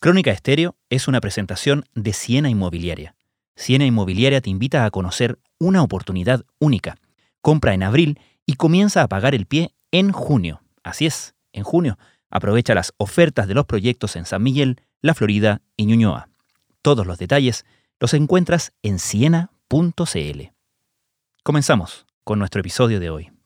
Crónica Estéreo es una presentación de Siena Inmobiliaria. Siena Inmobiliaria te invita a conocer una oportunidad única. Compra en abril y comienza a pagar el pie en junio. Así es, en junio. Aprovecha las ofertas de los proyectos en San Miguel, La Florida y Ñuñoa. Todos los detalles los encuentras en siena.cl. Comenzamos con nuestro episodio de hoy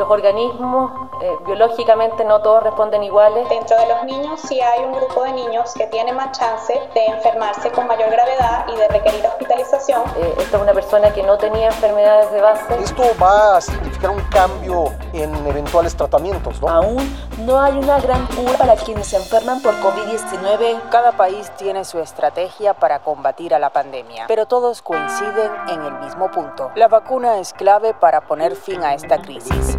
los organismos eh, biológicamente no todos responden iguales. Dentro de los niños sí hay un grupo de niños que tiene más chance de enfermarse con mayor gravedad y de requerir hospitalización. Eh, esta es una persona que no tenía enfermedades de base. Esto va a significar un cambio en eventuales tratamientos, ¿no? Aún no hay una gran cura para quienes se enferman por COVID-19. Cada país tiene su estrategia para combatir a la pandemia, pero todos coinciden en el mismo punto. La vacuna es clave para poner fin a esta crisis.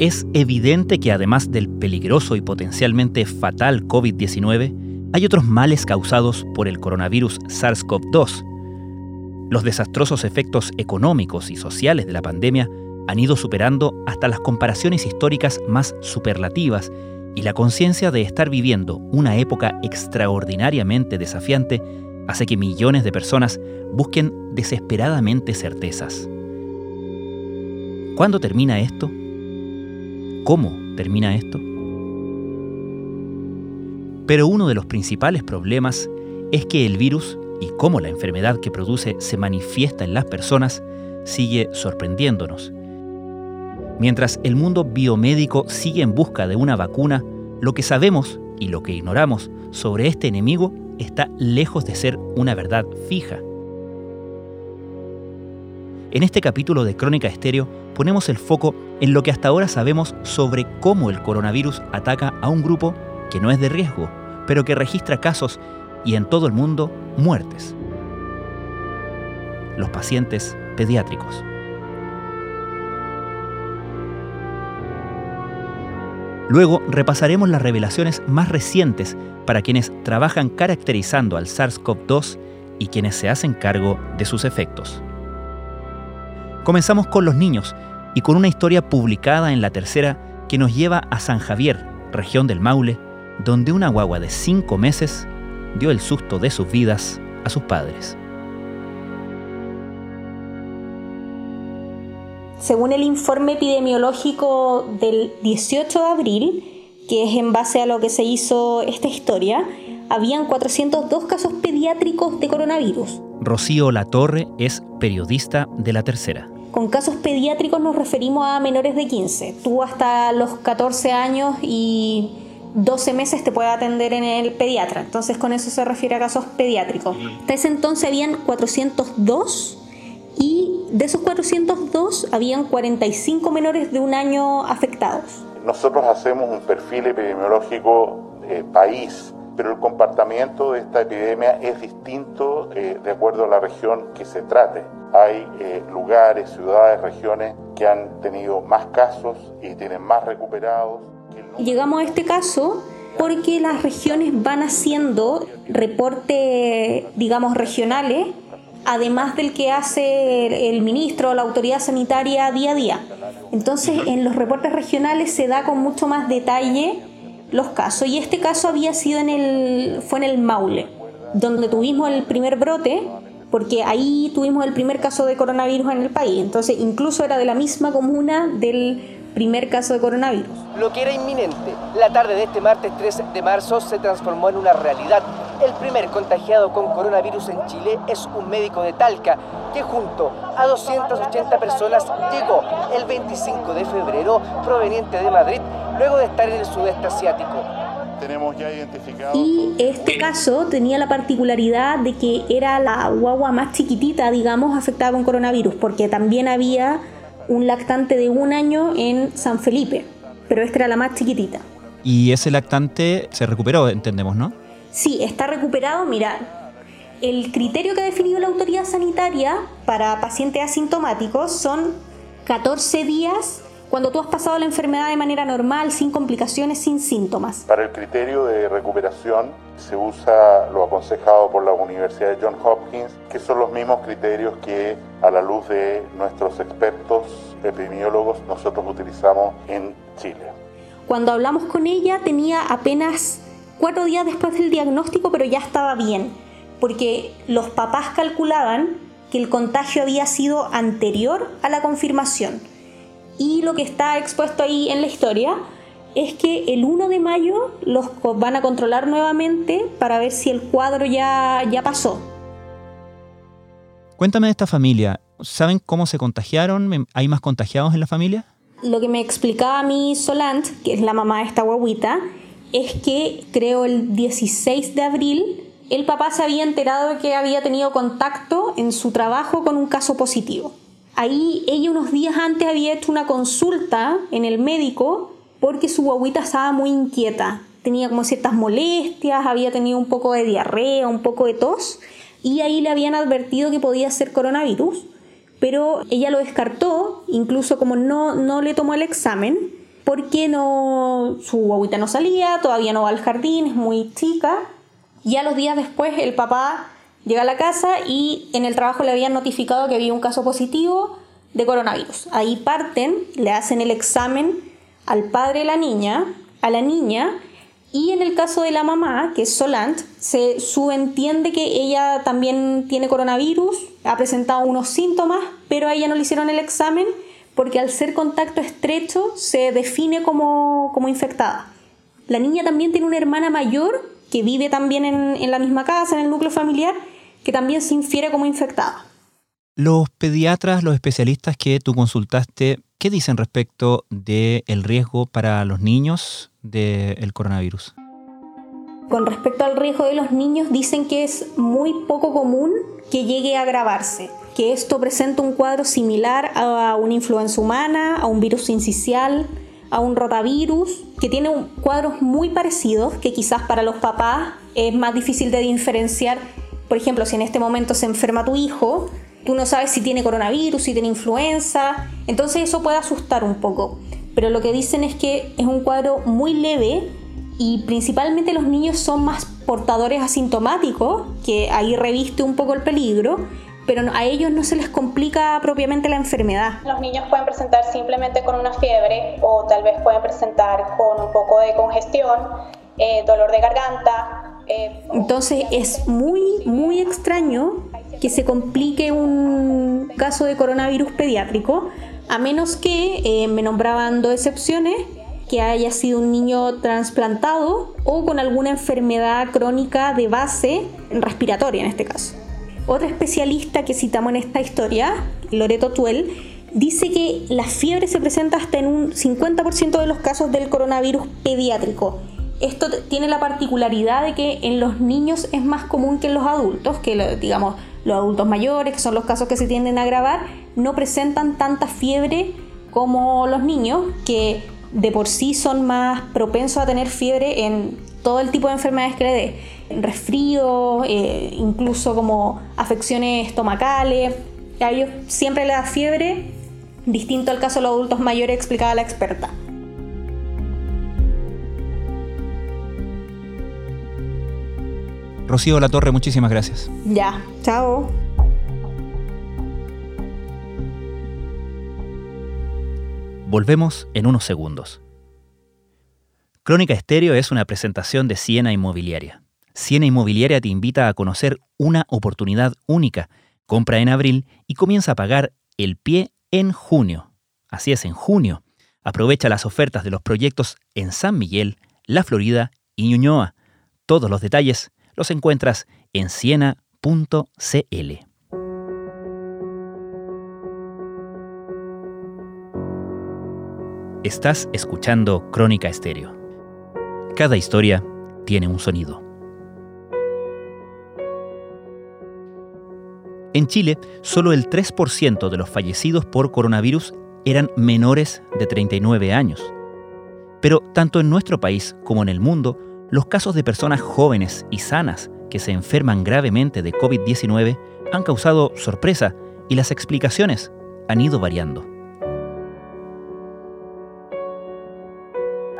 Es evidente que además del peligroso y potencialmente fatal COVID-19, hay otros males causados por el coronavirus SARS-CoV-2. Los desastrosos efectos económicos y sociales de la pandemia han ido superando hasta las comparaciones históricas más superlativas y la conciencia de estar viviendo una época extraordinariamente desafiante hace que millones de personas busquen desesperadamente certezas. ¿Cuándo termina esto? ¿Cómo termina esto? Pero uno de los principales problemas es que el virus y cómo la enfermedad que produce se manifiesta en las personas sigue sorprendiéndonos. Mientras el mundo biomédico sigue en busca de una vacuna, lo que sabemos y lo que ignoramos sobre este enemigo está lejos de ser una verdad fija. En este capítulo de Crónica Estéreo ponemos el foco en lo que hasta ahora sabemos sobre cómo el coronavirus ataca a un grupo que no es de riesgo, pero que registra casos y en todo el mundo muertes. Los pacientes pediátricos. Luego repasaremos las revelaciones más recientes para quienes trabajan caracterizando al SARS-CoV-2 y quienes se hacen cargo de sus efectos. Comenzamos con los niños y con una historia publicada en la tercera que nos lleva a San Javier, región del Maule, donde una guagua de cinco meses dio el susto de sus vidas a sus padres. Según el informe epidemiológico del 18 de abril, que es en base a lo que se hizo esta historia, habían 402 casos pediátricos de coronavirus. Rocío Latorre es periodista de La Tercera. Con casos pediátricos nos referimos a menores de 15. Tú hasta los 14 años y 12 meses te puede atender en el pediatra. Entonces con eso se refiere a casos pediátricos. Hasta ese entonces habían 402 y de esos 402 habían 45 menores de un año afectados. Nosotros hacemos un perfil epidemiológico eh, país pero el comportamiento de esta epidemia es distinto eh, de acuerdo a la región que se trate. Hay eh, lugares, ciudades, regiones que han tenido más casos y tienen más recuperados. Llegamos a este caso porque las regiones van haciendo reportes, digamos, regionales, además del que hace el ministro o la autoridad sanitaria día a día. Entonces, en los reportes regionales se da con mucho más detalle los casos y este caso había sido en el fue en el Maule, donde tuvimos el primer brote, porque ahí tuvimos el primer caso de coronavirus en el país, entonces incluso era de la misma comuna del primer caso de coronavirus. Lo que era inminente, la tarde de este martes 3 de marzo se transformó en una realidad. El primer contagiado con coronavirus en Chile es un médico de Talca que junto a 280 personas llegó el 25 de febrero proveniente de Madrid luego de estar en el sudeste asiático. Tenemos ya identificado. Y este caso tenía la particularidad de que era la guagua más chiquitita, digamos, afectada con coronavirus, porque también había un lactante de un año en San Felipe, pero esta era la más chiquitita. Y ese lactante se recuperó, entendemos, ¿no? Sí, está recuperado. Mira, el criterio que ha definido la autoridad sanitaria para pacientes asintomáticos son 14 días cuando tú has pasado la enfermedad de manera normal, sin complicaciones, sin síntomas. Para el criterio de recuperación se usa lo aconsejado por la Universidad de Johns Hopkins, que son los mismos criterios que a la luz de nuestros expertos epidemiólogos nosotros utilizamos en Chile. Cuando hablamos con ella tenía apenas cuatro días después del diagnóstico, pero ya estaba bien, porque los papás calculaban que el contagio había sido anterior a la confirmación. Y lo que está expuesto ahí en la historia es que el 1 de mayo los van a controlar nuevamente para ver si el cuadro ya, ya pasó. Cuéntame de esta familia. ¿Saben cómo se contagiaron? ¿Hay más contagiados en la familia? Lo que me explicaba a mí Solant, que es la mamá de esta guaguita, es que creo el 16 de abril el papá se había enterado de que había tenido contacto en su trabajo con un caso positivo. Ahí ella unos días antes había hecho una consulta en el médico porque su guaguita estaba muy inquieta. Tenía como ciertas molestias, había tenido un poco de diarrea, un poco de tos y ahí le habían advertido que podía ser coronavirus, pero ella lo descartó, incluso como no, no le tomó el examen, porque no, su guaguita no salía, todavía no va al jardín, es muy chica. Y a los días después el papá Llega a la casa y en el trabajo le habían notificado que había un caso positivo de coronavirus. Ahí parten, le hacen el examen al padre de la niña, a la niña, y en el caso de la mamá, que es Solant, se subentiende que ella también tiene coronavirus, ha presentado unos síntomas, pero a ella no le hicieron el examen porque al ser contacto estrecho se define como, como infectada. La niña también tiene una hermana mayor que vive también en, en la misma casa, en el núcleo familiar, que también se infiere como infectada. Los pediatras, los especialistas que tú consultaste, ¿qué dicen respecto del el riesgo para los niños del coronavirus? Con respecto al riesgo de los niños, dicen que es muy poco común que llegue a agravarse, que esto presenta un cuadro similar a una influenza humana, a un virus sincicial, a un rotavirus, que tiene cuadros muy parecidos, que quizás para los papás es más difícil de diferenciar por ejemplo, si en este momento se enferma tu hijo, tú no sabes si tiene coronavirus, si tiene influenza, entonces eso puede asustar un poco. Pero lo que dicen es que es un cuadro muy leve y principalmente los niños son más portadores asintomáticos, que ahí reviste un poco el peligro, pero a ellos no se les complica propiamente la enfermedad. Los niños pueden presentar simplemente con una fiebre o tal vez pueden presentar con un poco de congestión, eh, dolor de garganta, entonces es muy, muy extraño que se complique un caso de coronavirus pediátrico, a menos que, eh, me nombraban dos excepciones, que haya sido un niño trasplantado o con alguna enfermedad crónica de base respiratoria en este caso. Otra especialista que citamos en esta historia, Loreto Tuel, dice que la fiebre se presenta hasta en un 50% de los casos del coronavirus pediátrico esto tiene la particularidad de que en los niños es más común que en los adultos, que digamos los adultos mayores, que son los casos que se tienden a agravar, no presentan tanta fiebre como los niños, que de por sí son más propensos a tener fiebre en todo el tipo de enfermedades que le dé, resfrío, eh, incluso como afecciones estomacales. A ellos siempre le da fiebre, distinto al caso de los adultos mayores, explicaba la experta. Rocío La Torre, muchísimas gracias. Ya, chao. Volvemos en unos segundos. Crónica Estéreo es una presentación de Siena Inmobiliaria. Siena Inmobiliaria te invita a conocer una oportunidad única. Compra en abril y comienza a pagar el pie en junio. Así es, en junio. Aprovecha las ofertas de los proyectos en San Miguel, La Florida y Ñuñoa. Todos los detalles los encuentras en siena.cl. Estás escuchando Crónica Estéreo. Cada historia tiene un sonido. En Chile, solo el 3% de los fallecidos por coronavirus eran menores de 39 años. Pero tanto en nuestro país como en el mundo, los casos de personas jóvenes y sanas que se enferman gravemente de COVID-19 han causado sorpresa y las explicaciones han ido variando.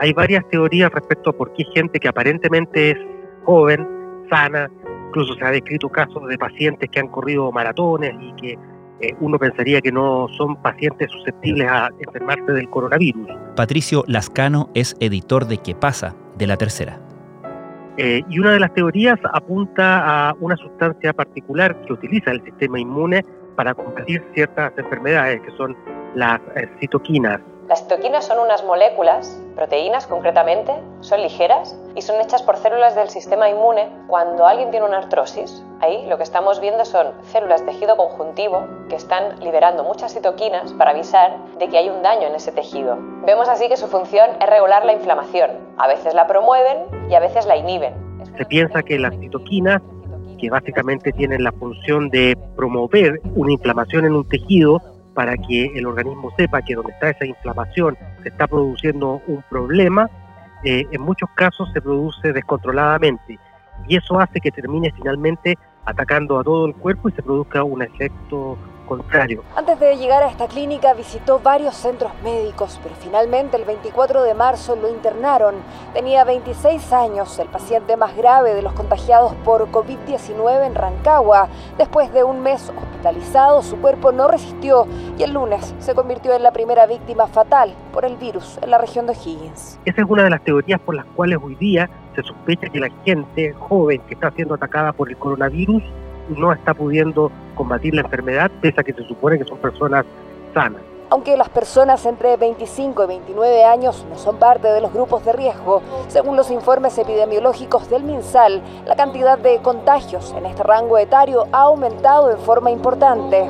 Hay varias teorías respecto a por qué gente que aparentemente es joven, sana, incluso se ha descrito casos de pacientes que han corrido maratones y que eh, uno pensaría que no son pacientes susceptibles a enfermarse del coronavirus. Patricio Lascano es editor de ¿Qué pasa? de la tercera. Eh, y una de las teorías apunta a una sustancia particular que utiliza el sistema inmune para combatir ciertas enfermedades, que son las eh, citoquinas. Las citoquinas son unas moléculas, proteínas concretamente, son ligeras y son hechas por células del sistema inmune. Cuando alguien tiene una artrosis, ahí lo que estamos viendo son células de tejido conjuntivo que están liberando muchas citoquinas para avisar de que hay un daño en ese tejido. Vemos así que su función es regular la inflamación. A veces la promueven y a veces la inhiben. Se piensa que las citoquinas que básicamente tienen la función de promover una inflamación en un tejido, para que el organismo sepa que donde está esa inflamación se está produciendo un problema, eh, en muchos casos se produce descontroladamente. Y eso hace que termine finalmente atacando a todo el cuerpo y se produzca un efecto contrario. Antes de llegar a esta clínica visitó varios centros médicos, pero finalmente el 24 de marzo lo internaron. Tenía 26 años, el paciente más grave de los contagiados por COVID-19 en Rancagua. Después de un mes hospitalizado, su cuerpo no resistió y el lunes se convirtió en la primera víctima fatal por el virus en la región de Higgins. Esa es una de las teorías por las cuales hoy día se sospecha que la gente joven que está siendo atacada por el coronavirus no está pudiendo combatir la enfermedad, pese a que se supone que son personas sanas. Aunque las personas entre 25 y 29 años no son parte de los grupos de riesgo, según los informes epidemiológicos del MinSal, la cantidad de contagios en este rango etario ha aumentado en forma importante.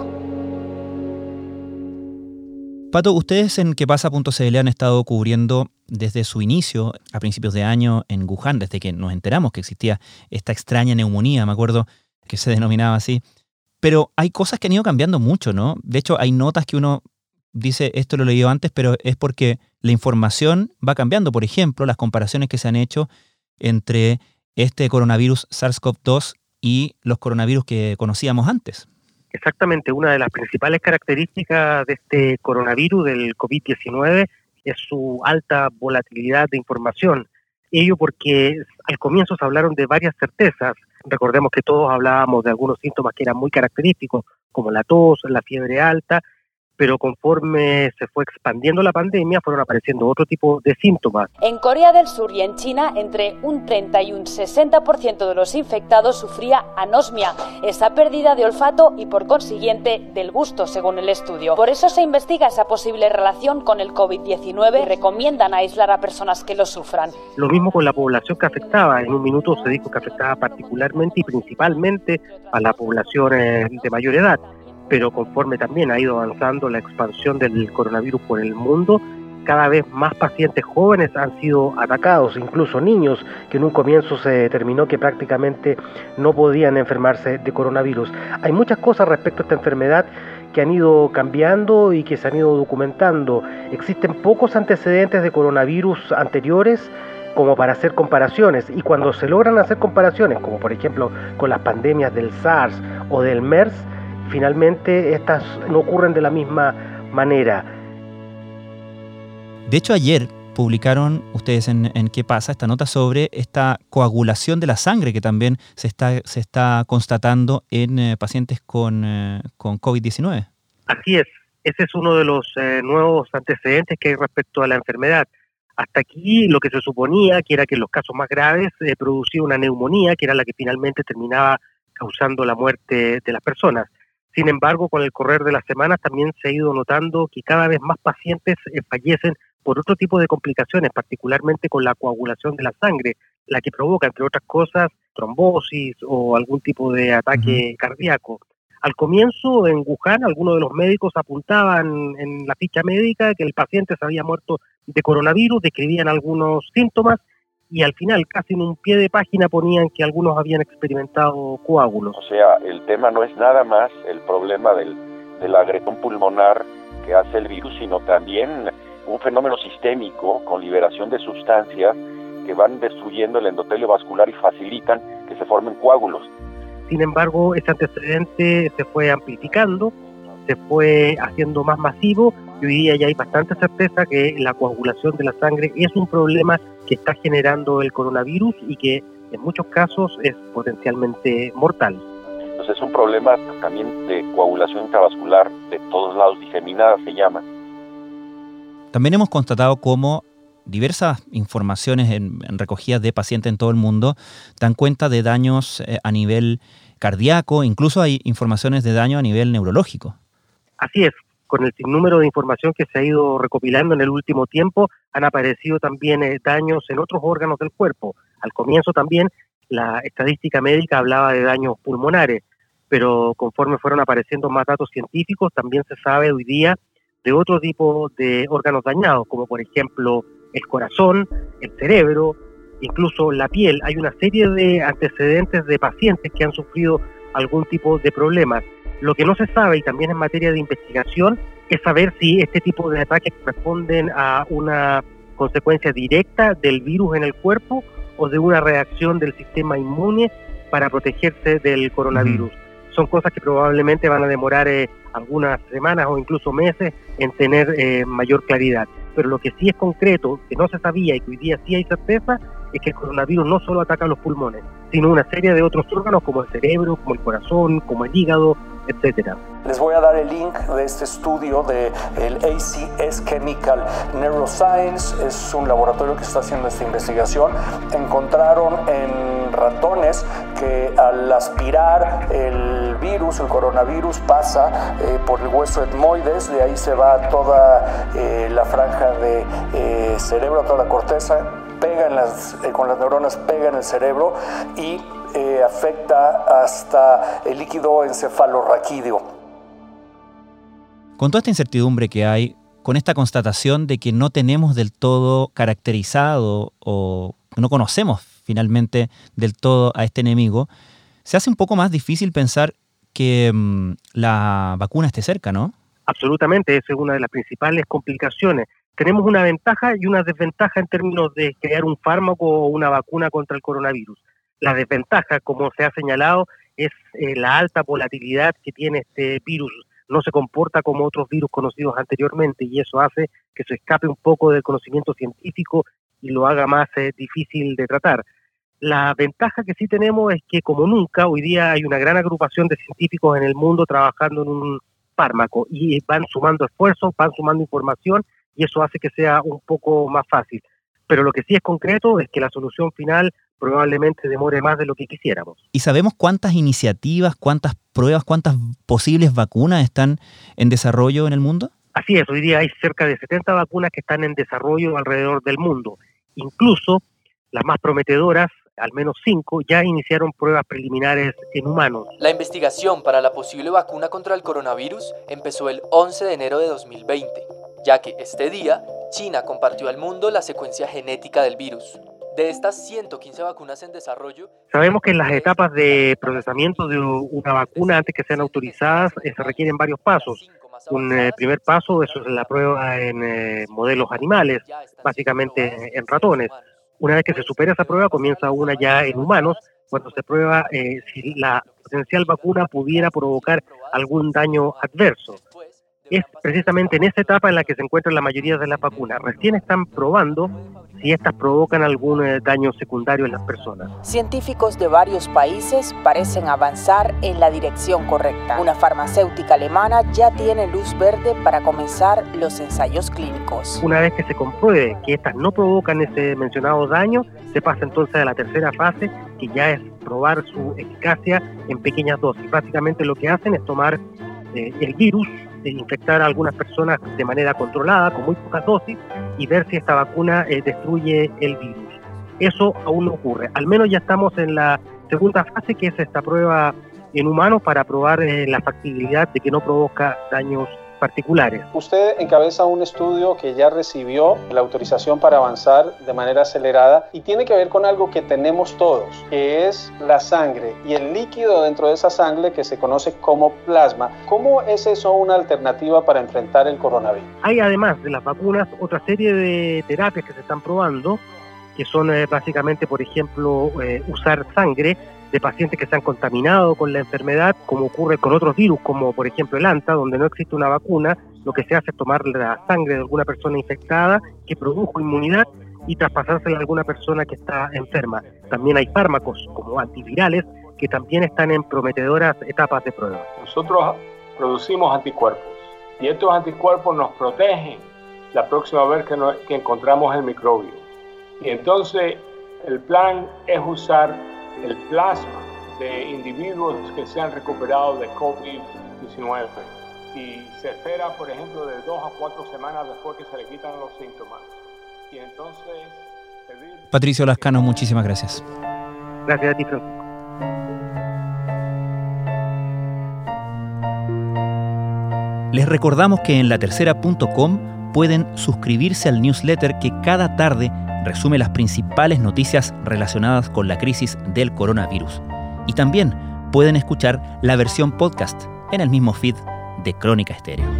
Pato, ustedes en quepasa.cl han estado cubriendo desde su inicio, a principios de año, en Wuhan, desde que nos enteramos que existía esta extraña neumonía, me acuerdo que se denominaba así. Pero hay cosas que han ido cambiando mucho, ¿no? De hecho, hay notas que uno dice, esto lo leí antes, pero es porque la información va cambiando. Por ejemplo, las comparaciones que se han hecho entre este coronavirus SARS-CoV-2 y los coronavirus que conocíamos antes. Exactamente, una de las principales características de este coronavirus, del COVID-19, es su alta volatilidad de información. Ello porque al comienzo se hablaron de varias certezas, Recordemos que todos hablábamos de algunos síntomas que eran muy característicos, como la tos, la fiebre alta, pero conforme se fue expandiendo la pandemia fueron apareciendo otro tipo de síntomas. En Corea del Sur y en China, entre un 30 y un 60% de los infectados sufría anosmia, esa pérdida de olfato y por consiguiente del gusto, según el estudio. Por eso se investiga esa posible relación con el COVID-19 y recomiendan aislar a personas que lo sufran. Lo mismo con la población que afectaba. En un minuto se dijo que afectaba particularmente y principalmente a la población eh, de mayor edad pero conforme también ha ido avanzando la expansión del coronavirus por el mundo, cada vez más pacientes jóvenes han sido atacados, incluso niños que en un comienzo se determinó que prácticamente no podían enfermarse de coronavirus. Hay muchas cosas respecto a esta enfermedad que han ido cambiando y que se han ido documentando. Existen pocos antecedentes de coronavirus anteriores como para hacer comparaciones y cuando se logran hacer comparaciones, como por ejemplo con las pandemias del SARS o del MERS, finalmente estas no ocurren de la misma manera. De hecho, ayer publicaron ustedes en, qué pasa esta nota sobre esta coagulación de la sangre que también se está, se está constatando en eh, pacientes con, eh, con COVID-19. Así es, ese es uno de los eh, nuevos antecedentes que hay respecto a la enfermedad. Hasta aquí lo que se suponía, que era que en los casos más graves producía una neumonía, que era la que finalmente terminaba causando la muerte de las personas. Sin embargo, con el correr de las semanas también se ha ido notando que cada vez más pacientes eh, fallecen por otro tipo de complicaciones, particularmente con la coagulación de la sangre, la que provoca, entre otras cosas, trombosis o algún tipo de ataque cardíaco. Al comienzo, en Wuhan, algunos de los médicos apuntaban en la ficha médica que el paciente se había muerto de coronavirus, describían algunos síntomas y al final, casi en un pie de página, ponían que algunos habían experimentado coágulos. O sea, el tema no es nada más el problema del, de la agresión pulmonar que hace el virus, sino también un fenómeno sistémico con liberación de sustancias que van destruyendo el endotelio vascular y facilitan que se formen coágulos. Sin embargo, ese antecedente se fue amplificando, se fue haciendo más masivo y hoy día ya hay bastante certeza que la coagulación de la sangre es un problema que está generando el coronavirus y que en muchos casos es potencialmente mortal. Entonces es un problema también de coagulación intravascular de todos lados, diseminada se llama. También hemos constatado cómo diversas informaciones en, recogidas de pacientes en todo el mundo dan cuenta de daños eh, a nivel cardíaco, incluso hay informaciones de daño a nivel neurológico. Así es, con el sinnúmero de información que se ha ido recopilando en el último tiempo, han aparecido también eh, daños en otros órganos del cuerpo. Al comienzo también la estadística médica hablaba de daños pulmonares, pero conforme fueron apareciendo más datos científicos, también se sabe hoy día de otro tipo de órganos dañados, como por ejemplo el corazón, el cerebro, incluso la piel. Hay una serie de antecedentes de pacientes que han sufrido algún tipo de problemas. Lo que no se sabe, y también en materia de investigación, es saber si este tipo de ataques responden a una consecuencia directa del virus en el cuerpo o de una reacción del sistema inmune para protegerse del coronavirus. Son cosas que probablemente van a demorar eh, algunas semanas o incluso meses en tener eh, mayor claridad. Pero lo que sí es concreto, que no se sabía y que hoy día sí hay certeza, es que el coronavirus no solo ataca los pulmones, sino una serie de otros órganos como el cerebro, como el corazón, como el hígado, Les voy a dar el link de este estudio de el ACS Chemical Neuroscience, es un laboratorio que está haciendo esta investigación. Encontraron en ratones que al aspirar el virus, el coronavirus, pasa eh, por el hueso etmoides, de ahí se va toda eh, la franja de eh, cerebro, toda la corteza, pega en las, con las neuronas, pega en el cerebro y afecta hasta el líquido encefalorraquídeo. Con toda esta incertidumbre que hay, con esta constatación de que no tenemos del todo caracterizado o no conocemos finalmente del todo a este enemigo, se hace un poco más difícil pensar que mm, la vacuna esté cerca, ¿no? Absolutamente, esa es una de las principales complicaciones. Tenemos una ventaja y una desventaja en términos de crear un fármaco o una vacuna contra el coronavirus. La desventaja, como se ha señalado, es eh, la alta volatilidad que tiene este virus no se comporta como otros virus conocidos anteriormente y eso hace que se escape un poco del conocimiento científico y lo haga más eh, difícil de tratar. La ventaja que sí tenemos es que como nunca hoy día hay una gran agrupación de científicos en el mundo trabajando en un fármaco y van sumando esfuerzos, van sumando información y eso hace que sea un poco más fácil. Pero lo que sí es concreto es que la solución final probablemente demore más de lo que quisiéramos. ¿Y sabemos cuántas iniciativas, cuántas pruebas, cuántas posibles vacunas están en desarrollo en el mundo? Así es, hoy día hay cerca de 70 vacunas que están en desarrollo alrededor del mundo. Incluso las más prometedoras, al menos cinco, ya iniciaron pruebas preliminares en humanos. La investigación para la posible vacuna contra el coronavirus empezó el 11 de enero de 2020, ya que este día China compartió al mundo la secuencia genética del virus. De estas 115 vacunas en desarrollo... Sabemos que en las etapas de procesamiento de una vacuna, antes que sean autorizadas, eh, se requieren varios pasos. Un eh, primer paso, eso es la prueba en eh, modelos animales, básicamente en ratones. Una vez que se supera esa prueba, comienza una ya en humanos, cuando se prueba si la potencial vacuna pudiera provocar algún daño adverso es precisamente en esa etapa en la que se encuentran la mayoría de las vacunas. Recién están probando si estas provocan algún eh, daño secundario en las personas. Científicos de varios países parecen avanzar en la dirección correcta. Una farmacéutica alemana ya tiene luz verde para comenzar los ensayos clínicos. Una vez que se compruebe que estas no provocan ese mencionado daño, se pasa entonces a la tercera fase, que ya es probar su eficacia en pequeñas dosis. Básicamente lo que hacen es tomar eh, el virus, de infectar a algunas personas de manera controlada, con muy pocas dosis, y ver si esta vacuna eh, destruye el virus. Eso aún no ocurre. Al menos ya estamos en la segunda fase, que es esta prueba en humanos para probar eh, la factibilidad de que no provoca daños particulares. Usted encabeza un estudio que ya recibió la autorización para avanzar de manera acelerada y tiene que ver con algo que tenemos todos, que es la sangre y el líquido dentro de esa sangre que se conoce como plasma. ¿Cómo es eso una alternativa para enfrentar el coronavirus? Hay además de las vacunas otra serie de terapias que se están probando, que son eh, básicamente, por ejemplo, eh, usar sangre de pacientes que se han contaminado con la enfermedad, como ocurre con otros virus, como por ejemplo el ANTA, donde no existe una vacuna, lo que se hace es tomar la sangre de alguna persona infectada que produjo inmunidad y traspasársela a alguna persona que está enferma. También hay fármacos como antivirales que también están en prometedoras etapas de prueba. Nosotros producimos anticuerpos y estos anticuerpos nos protegen la próxima vez que, que encontramos el microbio. Y entonces el plan es usar el plasma de individuos que se han recuperado de COVID-19 y se espera, por ejemplo, de dos a cuatro semanas después que se le quitan los síntomas. Y entonces... Patricio Lascano, muchísimas gracias. Gracias a ti, Francisco. Les recordamos que en latercera.com pueden suscribirse al newsletter que cada tarde resume las principales noticias relacionadas con la crisis del coronavirus. Y también pueden escuchar la versión podcast en el mismo feed de Crónica Estéreo.